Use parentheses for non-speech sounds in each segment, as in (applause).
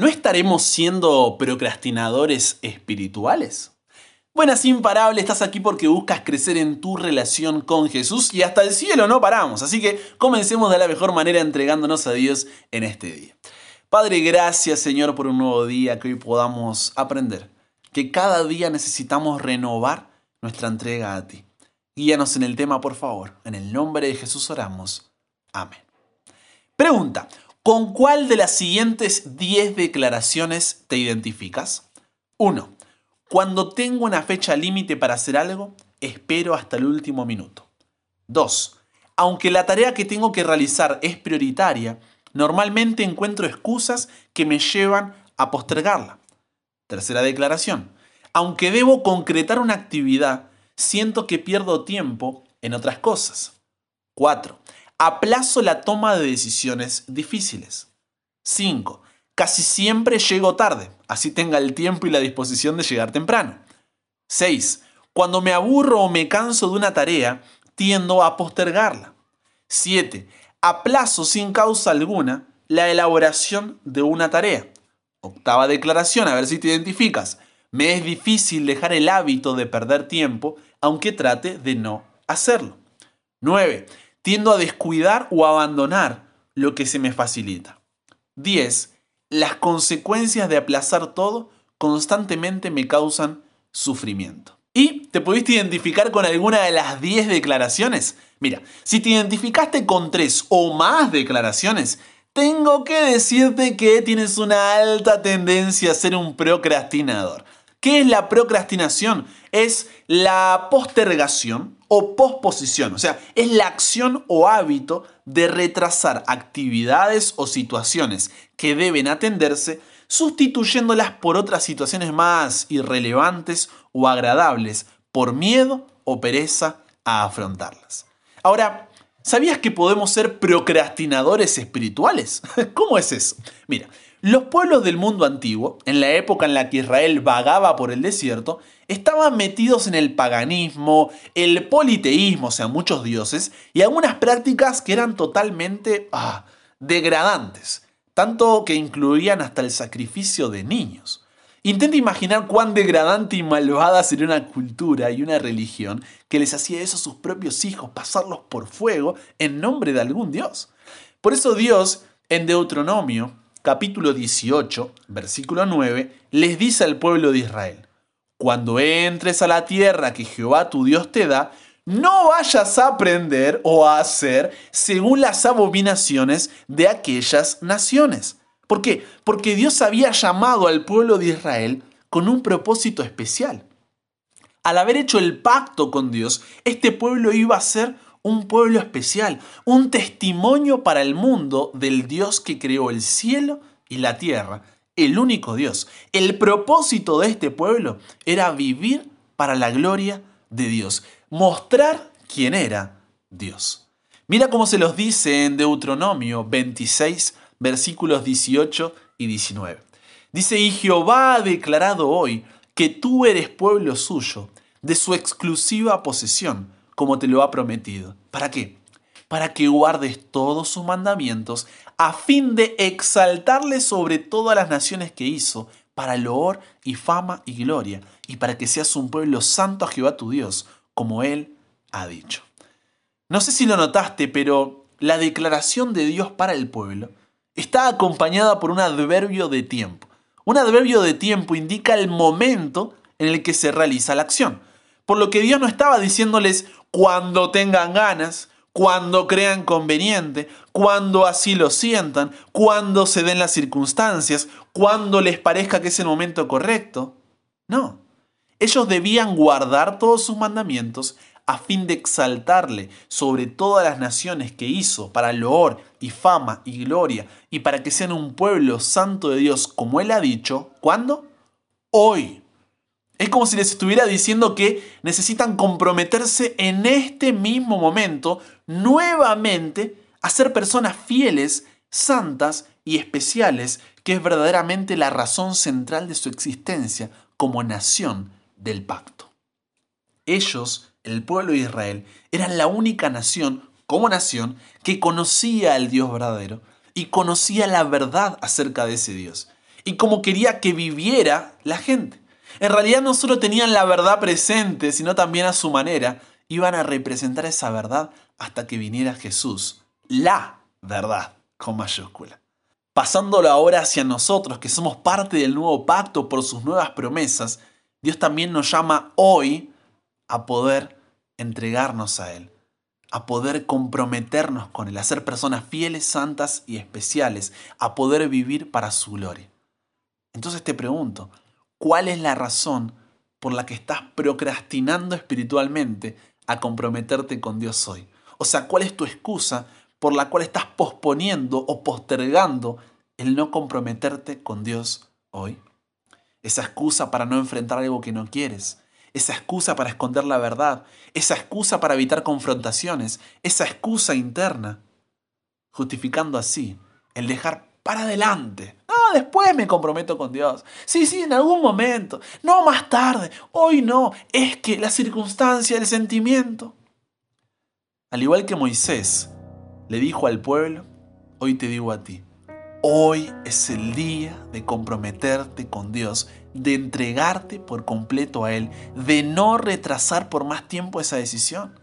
¿No estaremos siendo procrastinadores espirituales? Buenas imparable, estás aquí porque buscas crecer en tu relación con Jesús y hasta el cielo no paramos. Así que comencemos de la mejor manera entregándonos a Dios en este día. Padre, gracias Señor por un nuevo día que hoy podamos aprender que cada día necesitamos renovar nuestra entrega a ti. Guíanos en el tema, por favor. En el nombre de Jesús oramos. Amén. Pregunta, ¿con cuál de las siguientes 10 declaraciones te identificas? 1. Cuando tengo una fecha límite para hacer algo, espero hasta el último minuto. 2. Aunque la tarea que tengo que realizar es prioritaria, normalmente encuentro excusas que me llevan a postergarla. Tercera declaración. Aunque debo concretar una actividad, siento que pierdo tiempo en otras cosas. 4. Aplazo la toma de decisiones difíciles. 5. Casi siempre llego tarde, así tenga el tiempo y la disposición de llegar temprano. 6. Cuando me aburro o me canso de una tarea, tiendo a postergarla. 7. Aplazo sin causa alguna la elaboración de una tarea. Octava declaración, a ver si te identificas. Me es difícil dejar el hábito de perder tiempo, aunque trate de no hacerlo. 9. Tiendo a descuidar o abandonar lo que se me facilita. 10. Las consecuencias de aplazar todo constantemente me causan sufrimiento. ¿Y te pudiste identificar con alguna de las 10 declaraciones? Mira, si te identificaste con 3 o más declaraciones, tengo que decirte que tienes una alta tendencia a ser un procrastinador. ¿Qué es la procrastinación? Es la postergación o posposición, o sea, es la acción o hábito de retrasar actividades o situaciones que deben atenderse, sustituyéndolas por otras situaciones más irrelevantes o agradables, por miedo o pereza a afrontarlas. Ahora, ¿sabías que podemos ser procrastinadores espirituales? (laughs) ¿Cómo es eso? Mira, los pueblos del mundo antiguo, en la época en la que Israel vagaba por el desierto, estaban metidos en el paganismo, el politeísmo, o sea, muchos dioses, y algunas prácticas que eran totalmente ah, degradantes, tanto que incluían hasta el sacrificio de niños. Intenta imaginar cuán degradante y malvada sería una cultura y una religión que les hacía eso a sus propios hijos, pasarlos por fuego en nombre de algún dios. Por eso Dios, en Deuteronomio, capítulo 18, versículo 9, les dice al pueblo de Israel, cuando entres a la tierra que Jehová tu Dios te da, no vayas a aprender o a hacer según las abominaciones de aquellas naciones. ¿Por qué? Porque Dios había llamado al pueblo de Israel con un propósito especial. Al haber hecho el pacto con Dios, este pueblo iba a ser un pueblo especial, un testimonio para el mundo del Dios que creó el cielo y la tierra, el único Dios. El propósito de este pueblo era vivir para la gloria de Dios, mostrar quién era Dios. Mira cómo se los dice en Deuteronomio 26, versículos 18 y 19. Dice, y Jehová ha declarado hoy que tú eres pueblo suyo, de su exclusiva posesión como te lo ha prometido. ¿Para qué? Para que guardes todos sus mandamientos, a fin de exaltarle sobre todas las naciones que hizo, para loor y fama y gloria, y para que seas un pueblo santo a Jehová tu Dios, como Él ha dicho. No sé si lo notaste, pero la declaración de Dios para el pueblo está acompañada por un adverbio de tiempo. Un adverbio de tiempo indica el momento en el que se realiza la acción. Por lo que Dios no estaba diciéndoles cuando tengan ganas, cuando crean conveniente, cuando así lo sientan, cuando se den las circunstancias, cuando les parezca que es el momento correcto. No, ellos debían guardar todos sus mandamientos a fin de exaltarle sobre todas las naciones que hizo para loor y fama y gloria y para que sean un pueblo santo de Dios como Él ha dicho. ¿Cuándo? Hoy. Es como si les estuviera diciendo que necesitan comprometerse en este mismo momento nuevamente a ser personas fieles, santas y especiales, que es verdaderamente la razón central de su existencia como nación del pacto. Ellos, el pueblo de Israel, eran la única nación, como nación, que conocía al Dios verdadero y conocía la verdad acerca de ese Dios. y cómo quería que viviera la gente. En realidad no solo tenían la verdad presente, sino también a su manera iban a representar esa verdad hasta que viniera Jesús, la verdad, con mayúscula. Pasándolo ahora hacia nosotros, que somos parte del nuevo pacto por sus nuevas promesas, Dios también nos llama hoy a poder entregarnos a Él, a poder comprometernos con Él, a ser personas fieles, santas y especiales, a poder vivir para su gloria. Entonces te pregunto, ¿cuál es la razón por la que estás procrastinando espiritualmente a comprometerte con Dios hoy? O sea, ¿cuál es tu excusa por la cual estás posponiendo o postergando el no comprometerte con Dios hoy? Esa excusa para no enfrentar algo que no quieres, esa excusa para esconder la verdad, esa excusa para evitar confrontaciones, esa excusa interna, justificando así el dejar para adelante. Después me comprometo con Dios. Sí, sí, en algún momento. No más tarde. Hoy no. Es que la circunstancia, el sentimiento. Al igual que Moisés le dijo al pueblo, hoy te digo a ti, hoy es el día de comprometerte con Dios, de entregarte por completo a Él, de no retrasar por más tiempo esa decisión.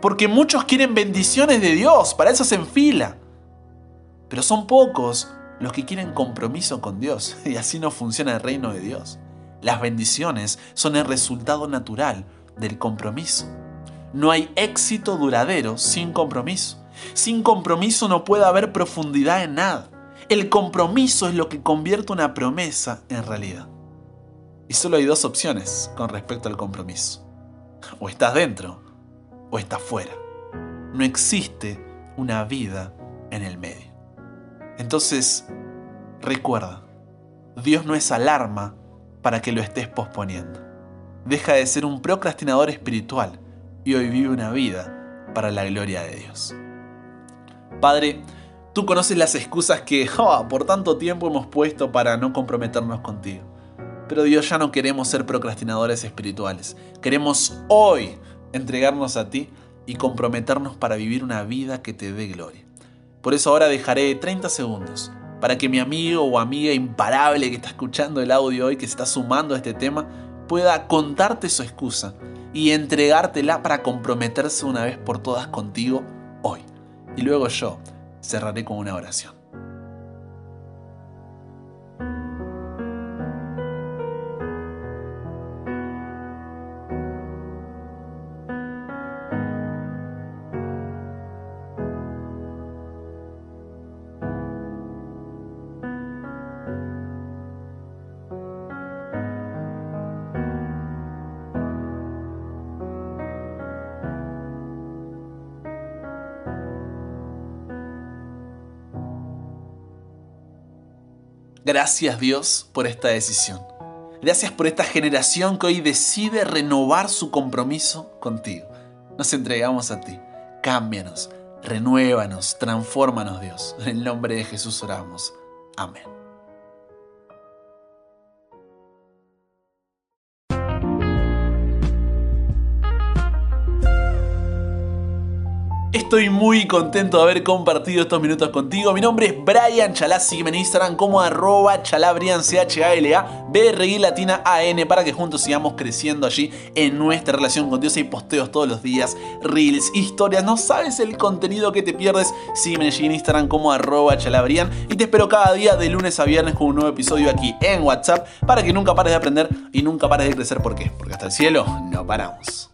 Porque muchos quieren bendiciones de Dios, para eso se enfila. Pero son pocos los que quieren compromiso con Dios (laughs) y así no funciona el reino de Dios. Las bendiciones son el resultado natural del compromiso. No hay éxito duradero sin compromiso. Sin compromiso no puede haber profundidad en nada. El compromiso es lo que convierte una promesa en realidad. Y solo hay dos opciones con respecto al compromiso. O estás dentro o estás fuera. No existe una vida en el medio. Entonces, recuerda, Dios no es alarma para que lo estés posponiendo. Deja de ser un procrastinador espiritual y hoy vive una vida para la gloria de Dios. Padre, tú conoces las excusas que por tanto tiempo hemos puesto para no comprometernos contigo. Pero Dios ya no queremos ser procrastinadores espirituales. Queremos hoy entregarnos a ti y comprometernos para vivir una vida que te dé gloria. Por eso ahora dejaré 30 segundos para que mi amigo o amiga imparable que está escuchando el audio hoy, que se está sumando a este tema, pueda contarte su excusa y entregártela para comprometerse una vez por todas contigo hoy. Y luego yo cerraré con una oración. Gracias Dios por esta decisión. Gracias por esta generación que hoy decide renovar su compromiso contigo. Nos entregamos a ti. Cámbianos, renuévanos, transfórmanos Dios. En el nombre de Jesús oramos. Amén. Estoy muy contento de haber compartido estos minutos contigo. Mi nombre es Brian Chalá, sígueme en Instagram como arroba chalabrian, c h a l a b r i latina a n para que juntos sigamos creciendo allí en nuestra relación con Dios. Hay posteos todos los días, reels, historias, no sabes el contenido que te pierdes. Sígueme allí en Instagram como arroba chalabrian y te espero cada día de lunes a viernes con un nuevo episodio aquí en WhatsApp para que nunca pares de aprender y nunca pares de crecer. ¿Por qué? Porque hasta el cielo no paramos.